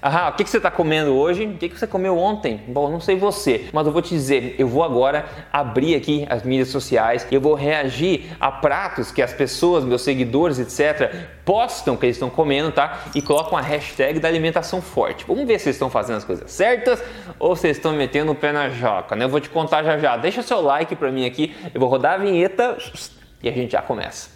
Ah, o que, que você está comendo hoje? O que, que você comeu ontem? Bom, não sei você, mas eu vou te dizer, eu vou agora abrir aqui as mídias sociais, eu vou reagir a pratos que as pessoas, meus seguidores, etc., postam que eles estão comendo, tá? E colocam a hashtag da alimentação forte. Vamos ver se vocês estão fazendo as coisas certas ou se estão metendo o pé na joca, né? Eu vou te contar já já. Deixa seu like para mim aqui, eu vou rodar a vinheta e a gente já começa.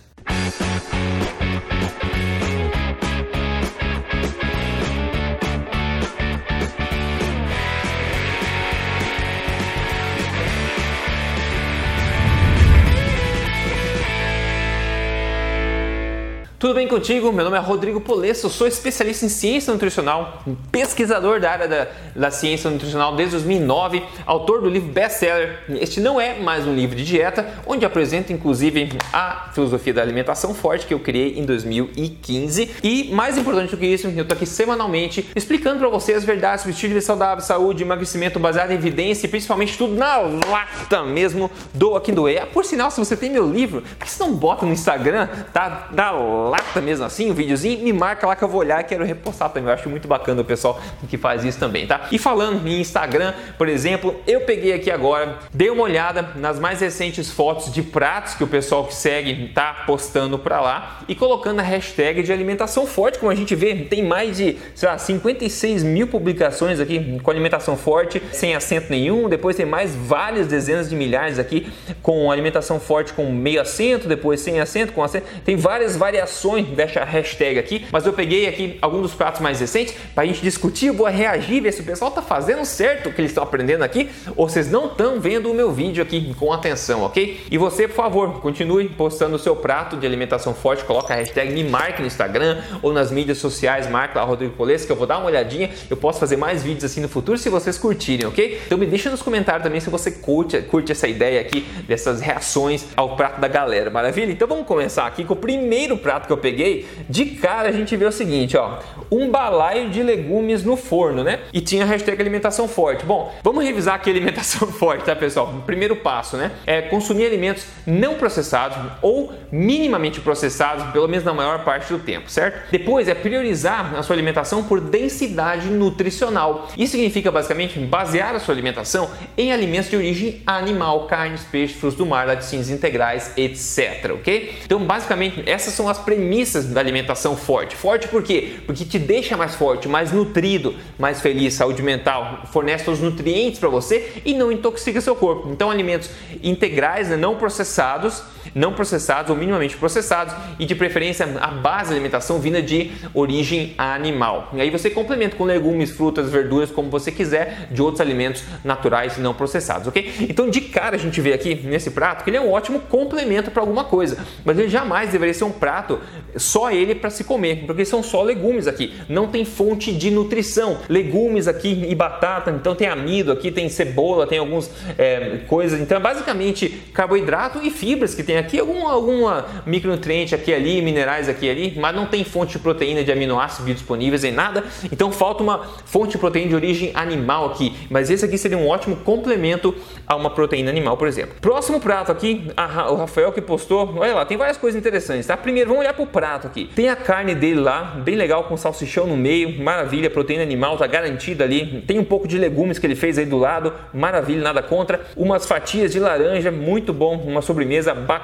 Tudo bem contigo? Meu nome é Rodrigo Polesso, sou especialista em ciência nutricional, pesquisador da área da, da ciência nutricional desde 2009, autor do livro best-seller. Este não é mais um livro de dieta, onde apresento inclusive a filosofia da alimentação forte que eu criei em 2015. E mais importante do que isso, eu estou aqui semanalmente explicando para você as verdades sobre estilo de saudável, saúde, emagrecimento baseado em evidência e principalmente tudo na lata mesmo do Aqui Doer. Por sinal, se você tem meu livro, por que você não bota no Instagram, tá? Da lata mesmo assim, um videozinho, me marca lá que eu vou olhar e quero repostar também. Eu acho muito bacana o pessoal que faz isso também, tá? E falando em Instagram, por exemplo, eu peguei aqui agora, dei uma olhada nas mais recentes fotos de pratos que o pessoal que segue tá postando para lá e colocando a hashtag de alimentação forte, como a gente vê, tem mais de, sei lá, 56 mil publicações aqui com alimentação forte, sem acento nenhum, depois tem mais várias dezenas de milhares aqui com alimentação forte com meio acento, depois sem acento, com acento, tem várias variações dessa hashtag aqui, mas eu peguei aqui alguns dos pratos mais recentes para a gente discutir, eu vou reagir, ver se o pessoal está fazendo certo o que eles estão aprendendo aqui ou vocês não estão vendo o meu vídeo aqui com atenção, ok? E você, por favor, continue postando o seu prato de alimentação forte, coloca a hashtag, me marque no Instagram ou nas mídias sociais, marca lá Rodrigo Polesco, que eu vou dar uma olhadinha, eu posso fazer mais vídeos assim no futuro se vocês curtirem, ok? Então me deixa nos comentários também se você curte, curte essa ideia aqui dessas reações ao prato da galera, maravilha? Então vamos começar aqui com o primeiro prato que que eu peguei, de cara a gente vê o seguinte, ó, um balaio de legumes no forno, né? E tinha a hashtag alimentação forte. Bom, vamos revisar aqui a alimentação forte, tá, pessoal? Primeiro passo, né? É consumir alimentos não processados ou minimamente processados, pelo menos na maior parte do tempo, certo? Depois é priorizar a sua alimentação por densidade nutricional. Isso significa basicamente basear a sua alimentação em alimentos de origem animal, carnes, peixes, frutos do mar, laticínios integrais, etc, ok? Então, basicamente, essas são as premissas da alimentação forte. Forte por quê? Porque te deixa mais forte, mais nutrido, mais feliz, saúde mental, fornece os nutrientes para você e não intoxica seu corpo. Então, alimentos integrais, né, não processados, não processados ou minimamente processados e de preferência a base da alimentação vinda de origem animal. E aí você complementa com legumes, frutas, verduras, como você quiser, de outros alimentos naturais não processados, ok? Então, de cara a gente vê aqui nesse prato que ele é um ótimo complemento para alguma coisa, mas ele jamais deveria ser um prato só ele para se comer, porque são só legumes aqui, não tem fonte de nutrição. Legumes aqui e batata, então tem amido aqui, tem cebola, tem algumas é, coisas. Então, é basicamente carboidrato e fibras que tem aqui, algum, alguma micronutriente aqui ali, minerais aqui ali, mas não tem fonte de proteína de aminoácidos disponíveis em nada. Então, falta uma fonte de proteína de origem animal aqui, mas esse aqui seria um ótimo complemento a uma proteína animal, por exemplo. Próximo prato aqui, a, o Rafael que postou, olha lá, tem várias coisas interessantes, tá? Primeiro, vamos olhar para o prato aqui. Tem a carne dele lá, bem legal, com salsichão no meio, maravilha, proteína animal, tá garantida ali. Tem um pouco de legumes que ele fez aí do lado, maravilha, nada contra. Umas fatias de laranja, muito bom, uma sobremesa bacana,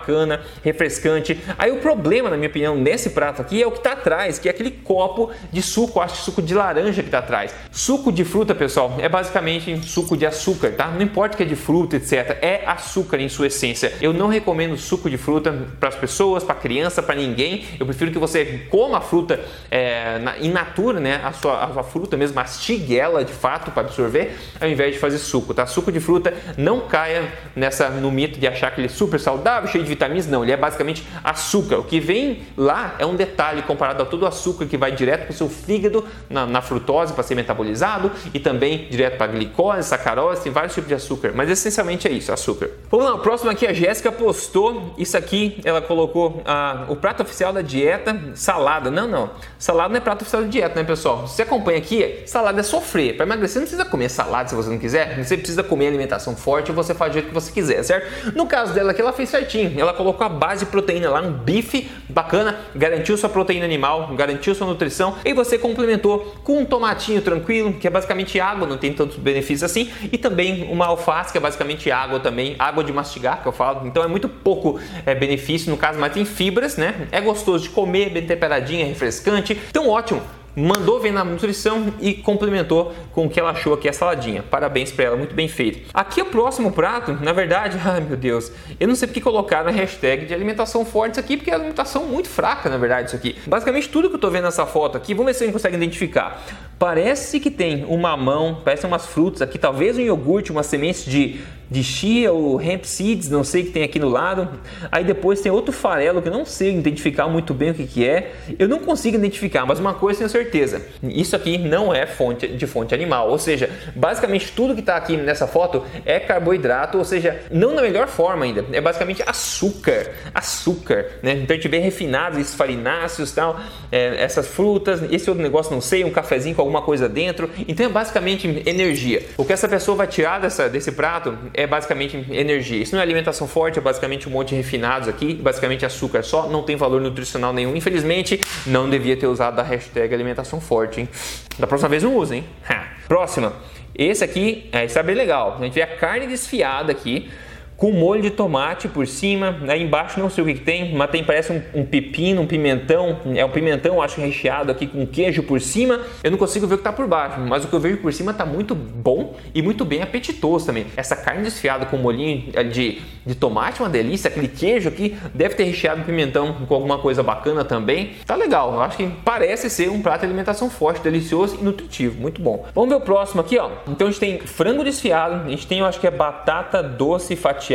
refrescante. Aí o problema, na minha opinião, nesse prato aqui é o que tá atrás, que é aquele copo de suco, acho que suco de laranja que tá atrás. Suco de fruta, pessoal, é basicamente suco de açúcar, tá? Não importa que é de fruta, etc. É açúcar em sua essência. Eu não recomendo suco de fruta para as pessoas, para criança, para ninguém. Eu prefiro que você coma a fruta é, na, in natura, né? A sua, a sua fruta mesmo, mastigue ela de fato para absorver, ao invés de fazer suco, tá? Suco de fruta não caia nessa no mito de achar que ele é super saudável, cheio de vitaminas. Não, ele é basicamente açúcar. O que vem lá é um detalhe comparado a todo o açúcar que vai direto para o seu fígado na, na frutose para ser metabolizado e também direto para a glicose, sacarose, tem vários tipos de açúcar, mas essencialmente é isso, açúcar. Vamos lá, o próximo aqui a Jéssica postou isso aqui, ela colocou ah, o prato oficial da dieta, salada. Não, não. Salada não é prato oficial da dieta, né, pessoal? Você acompanha aqui, salada é sofrer. Para emagrecer não precisa comer salada se você não quiser. Você precisa comer alimentação forte e você faz do jeito que você quiser, certo? No caso dela aqui, ela fez certinho. Ela colocou a base de proteína lá, um bife bacana, garantiu sua proteína animal, garantiu sua nutrição e você complementou com um tomatinho tranquilo, que é basicamente água, não tem tantos benefícios assim, e também uma alface, que é basicamente água também, água de mastigar, que eu falo. Então é muito pouco é, benefício no caso, mas tem fibras, né? É gostoso de comer, bem temperadinho, é refrescante. Então ótimo mandou ver na nutrição e complementou com o que ela achou aqui a saladinha. Parabéns para ela, muito bem feito. Aqui o próximo prato, na verdade, ai meu Deus, eu não sei porque colocaram a hashtag de alimentação forte aqui, porque é alimentação muito fraca, na verdade, isso aqui. Basicamente tudo que eu tô vendo nessa foto aqui, vamos ver se a gente consegue identificar. Parece que tem um mamão, parece umas frutas aqui, talvez um iogurte, uma semente de de chia ou hemp seeds, não sei que tem aqui no lado. Aí depois tem outro farelo que eu não sei identificar muito bem o que, que é. Eu não consigo identificar, mas uma coisa tenho certeza: isso aqui não é fonte de fonte animal. Ou seja, basicamente tudo que está aqui nessa foto é carboidrato, ou seja, não na melhor forma ainda. É basicamente açúcar, açúcar, né? Então a gente vê refinados, esses farináceos, tal, é, essas frutas, esse outro negócio não sei, um cafezinho com alguma coisa dentro. Então é basicamente energia. O que essa pessoa vai tirar dessa, desse prato é basicamente energia. Isso não é alimentação forte, é basicamente um monte de refinados aqui, basicamente açúcar só, não tem valor nutricional nenhum. Infelizmente, não devia ter usado a hashtag alimentação forte, hein? Da próxima vez não hein? Próxima. Esse aqui, é, esse é bem legal. A gente vê a carne desfiada aqui com molho de tomate por cima. Aí embaixo não sei o que, que tem, mas tem parece um, um, pepino, um pimentão. É um pimentão, acho recheado aqui com queijo por cima. Eu não consigo ver o que está por baixo, mas o que eu vejo por cima está muito bom e muito bem apetitoso também. Essa carne desfiada com molhinho de, de tomate, uma delícia. Aquele queijo aqui deve ter recheado um pimentão com alguma coisa bacana também. Tá legal, eu acho que parece ser um prato de alimentação forte, delicioso e nutritivo, muito bom. Vamos ver o próximo aqui, ó. Então a gente tem frango desfiado, a gente tem, eu acho que é batata doce fatiada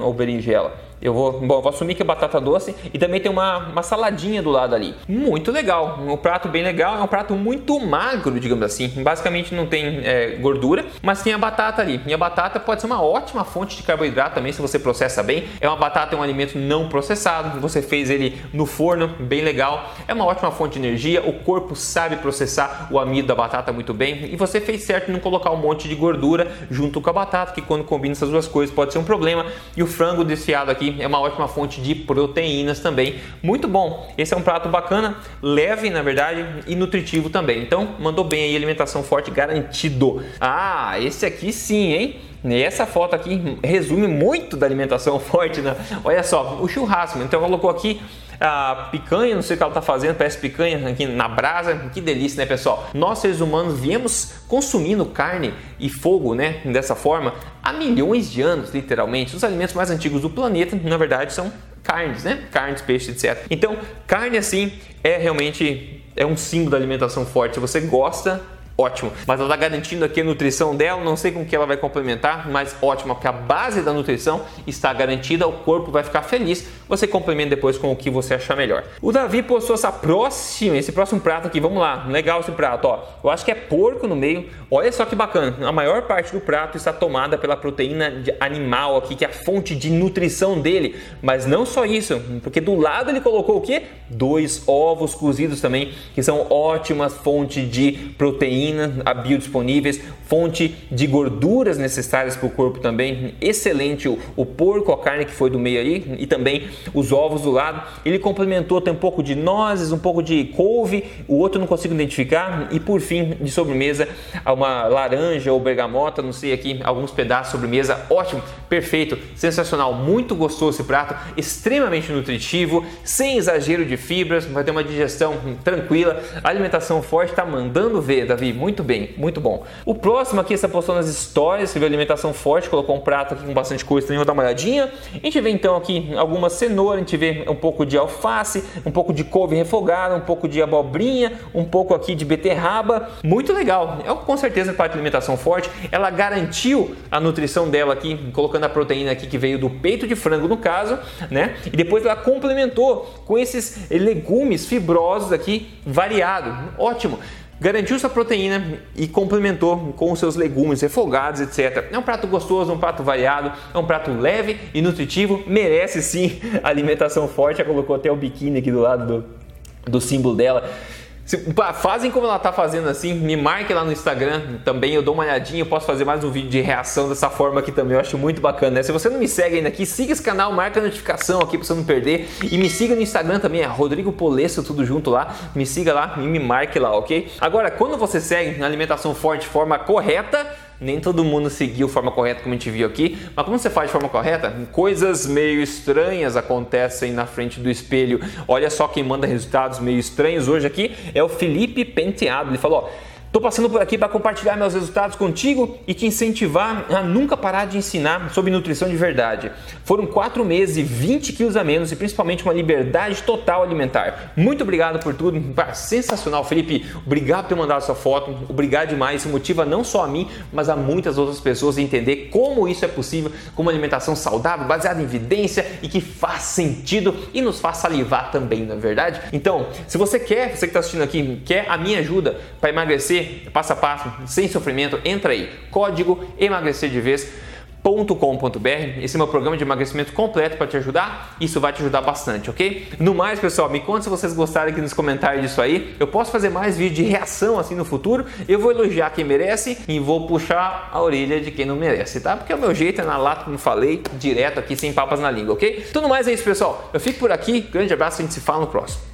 ou berinjela. Eu vou, bom, vou assumir que é batata doce e também tem uma, uma saladinha do lado ali. Muito legal, um prato bem legal, é um prato muito magro, digamos assim. Basicamente não tem é, gordura, mas tem a batata ali. E a batata pode ser uma ótima fonte de carboidrato também se você processa bem. É uma batata, é um alimento não processado. Você fez ele no forno, bem legal. É uma ótima fonte de energia. O corpo sabe processar o amido da batata muito bem. E você fez certo em não colocar um monte de gordura junto com a batata, que quando combina essas duas coisas pode ser um problema. E o frango desfiado aqui é uma ótima fonte de proteínas também. Muito bom. Esse é um prato bacana, leve na verdade e nutritivo também. Então, mandou bem aí, alimentação forte garantido. Ah, esse aqui sim, hein? E essa foto aqui resume muito da alimentação forte, né? Olha só, o churrasco. Então colocou aqui a picanha, não sei o que ela está fazendo, parece picanha aqui na brasa. Que delícia, né, pessoal? Nós seres humanos viemos consumindo carne e fogo, né, dessa forma há milhões de anos, literalmente. Os alimentos mais antigos do planeta, na verdade, são carnes, né? Carnes, peixes, etc. Então, carne assim é realmente é um símbolo da alimentação forte. Se você gosta, ótimo. Mas ela está garantindo aqui a nutrição dela, não sei com que ela vai complementar, mas ótima, porque a base da nutrição está garantida, o corpo vai ficar feliz. Você complementa depois com o que você achar melhor. O Davi postou essa próxima, esse próximo prato aqui, vamos lá, legal esse prato, ó. Eu acho que é porco no meio. Olha só que bacana. A maior parte do prato está tomada pela proteína animal aqui, que é a fonte de nutrição dele. Mas não só isso, porque do lado ele colocou o quê? Dois ovos cozidos também, que são ótimas fontes de proteína proteína biodisponíveis, fonte de gorduras necessárias para o corpo também. Excelente o, o porco, a carne que foi do meio aí e também os ovos do lado. Ele complementou, tem um pouco de nozes, um pouco de couve, o outro não consigo identificar. E por fim, de sobremesa, uma laranja ou bergamota, não sei aqui, alguns pedaços de sobremesa. Ótimo, perfeito, sensacional, muito gostoso esse prato, extremamente nutritivo, sem exagero de fibras, vai ter uma digestão tranquila, alimentação forte, tá mandando ver, Davi muito bem, muito bom. O próximo aqui, você postou nas histórias, viu alimentação forte, colocou um prato aqui com bastante coisa, também vou dar uma olhadinha. A gente vê então aqui alguma cenoura, a gente vê um pouco de alface, um pouco de couve refogada, um pouco de abobrinha, um pouco aqui de beterraba. Muito legal. É com certeza parte de alimentação forte. Ela garantiu a nutrição dela aqui, colocando a proteína aqui que veio do peito de frango no caso, né? E depois ela complementou com esses legumes fibrosos aqui variado. Ótimo garantiu sua proteína e complementou com os seus legumes refogados, etc. É um prato gostoso, um prato variado, é um prato leve e nutritivo, merece sim alimentação forte. Já colocou até o biquíni aqui do lado do, do símbolo dela. Se, fazem como ela tá fazendo assim, me marque lá no Instagram também, eu dou uma olhadinha, eu posso fazer mais um vídeo de reação dessa forma aqui também, eu acho muito bacana, né? Se você não me segue ainda aqui, siga esse canal, marca a notificação aqui pra você não perder e me siga no Instagram também, é Rodrigo Polesso, tudo junto lá, me siga lá e me marque lá, ok? Agora, quando você segue na alimentação forte de forma correta, nem todo mundo seguiu forma correta como a gente viu aqui, mas como você faz de forma correta, coisas meio estranhas acontecem na frente do espelho. Olha só quem manda resultados meio estranhos hoje aqui é o Felipe Penteado. Ele falou: ó, Estou passando por aqui para compartilhar meus resultados contigo e te incentivar a nunca parar de ensinar sobre nutrição de verdade. Foram 4 meses e 20 quilos a menos e principalmente uma liberdade total alimentar. Muito obrigado por tudo, sensacional, Felipe. Obrigado por ter mandado essa foto, obrigado demais. Isso motiva não só a mim, mas a muitas outras pessoas a entender como isso é possível, como uma alimentação saudável, baseada em evidência e que faz sentido e nos faz salivar também, não é verdade? Então, se você quer, você que está assistindo aqui, quer a minha ajuda para emagrecer passo a passo, sem sofrimento, entra aí, código emagrecer de vez .com.br. Esse é meu programa de emagrecimento completo para te ajudar. Isso vai te ajudar bastante, ok? No mais, pessoal, me conta se vocês gostaram aqui nos comentários disso aí. Eu posso fazer mais vídeos de reação assim no futuro. Eu vou elogiar quem merece e vou puxar a orelha de quem não merece, tá? Porque o meu jeito é na lata, como falei, direto aqui, sem papas na língua, ok? Tudo mais é isso, pessoal. Eu fico por aqui. Grande abraço, a gente se fala no próximo.